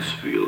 this field.